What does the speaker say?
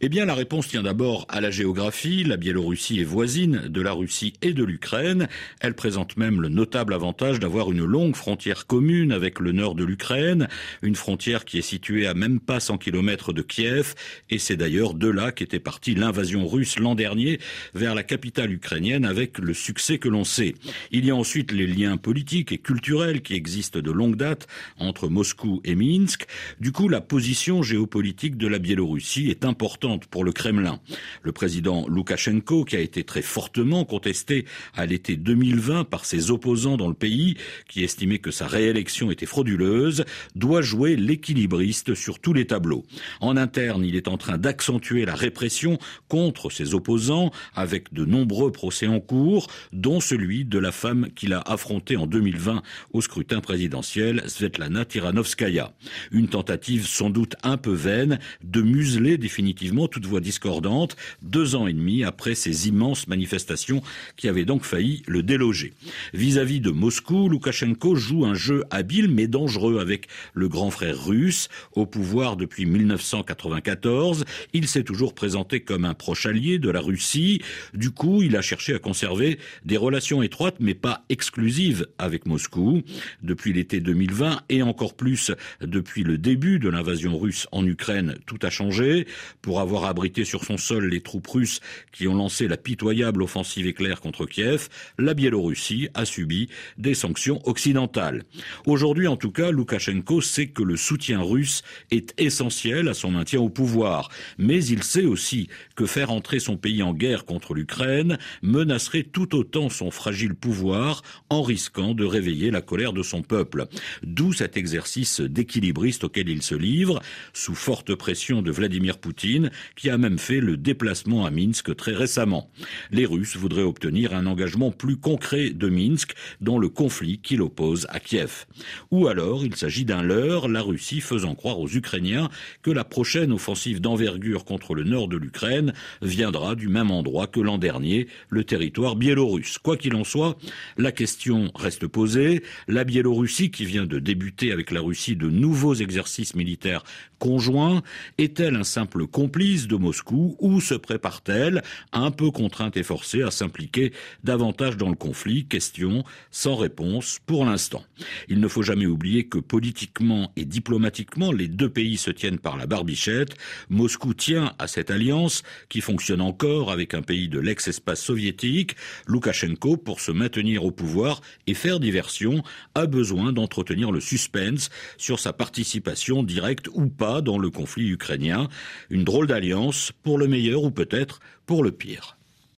eh bien, la réponse tient d'abord à la géographie. La Biélorussie est voisine de la Russie et de l'Ukraine. Elle présente même le notable avantage d'avoir une longue frontière commune avec le nord de l'Ukraine, une frontière qui est située à même pas 100 km de Kiev, et c'est d'ailleurs de là qu'était partie l'invasion russe l'an dernier vers la capitale ukrainienne avec le succès que l'on sait. Il y a ensuite les liens politiques et culturels qui existent de longue date entre Moscou et Minsk. Du coup, la position géopolitique de la Biélorussie est importante pour le Kremlin. Le président Loukachenko, qui a été très fortement contesté à l'été 2020 par ses opposants dans le pays, qui estimaient que sa réélection était frauduleuse, doit jouer l'équilibriste sur tous les tableaux. En interne, il est en train d'accentuer la répression contre ses opposants avec de nombreux procès en cours, dont celui de la femme qu'il a affrontée en 2020 au scrutin présidentiel, Svetlana Tiranovskaya. Une tentative sans doute un peu vaine de museler définitivement toute voix discordante, deux ans et demi après ces immenses manifestations qui avaient donc failli le déloger. Vis-à-vis de Moscou, Loukachenko joue un jeu habile mais dangereux avec le grand frère russe, au pouvoir depuis 1994. Il s'est toujours présenté comme un proche allié de la Russie. Du coup, il a cherché à conserver des relations étroites mais pas exclusives avec Moscou. Depuis l'été 2020 et encore plus depuis le début de l'invasion russe en Ukraine, tout a changé. Pour avoir abrité sur son sol les troupes russes qui ont lancé la pitoyable offensive éclair contre Kiev, la Biélorussie a subi des sanctions occidentales. Aujourd'hui, en tout cas, Loukachenko sait que le soutien russe est essentiel à son maintien au pouvoir, mais il sait aussi que faire entrer son pays en guerre contre l'Ukraine menacerait tout autant son fragile pouvoir en risquant de réveiller la colère de son peuple. D'où cet exercice d'équilibriste auquel il se livre, sous forte pression de Vladimir Poutine, qui a même fait le déplacement à Minsk très récemment. Les Russes voudraient obtenir un engagement plus concret de Minsk dans le conflit qui l'oppose à Kiev. Ou alors il s'agit d'un leurre, la Russie faisant croire aux Ukrainiens que la prochaine offensive d'envergure contre le nord de l'Ukraine viendra du même endroit que l'an dernier, le territoire biélorusse. Quoi qu'il en soit, la question reste posée. La Biélorussie, qui vient de débuter avec la Russie de nouveaux exercices militaires conjoints, est-elle un simple complice de Moscou ou se prépare-t-elle, un peu contrainte et forcée, à s'impliquer davantage dans le conflit Question sans réponse pour l'instant. Il ne faut jamais oublier que politiquement et diplomatiquement, les deux pays se tiennent par la barbichette. Moscou tient à cette alliance qui fonctionne encore avec un pays de l'ex-espace soviétique. Loukachenko, pour se maintenir au pouvoir et faire diversion, a besoin d'entretenir le suspense sur sa participation directe ou pas dans le conflit ukrainien. Une drôle alliance pour le meilleur ou peut-être pour le pire.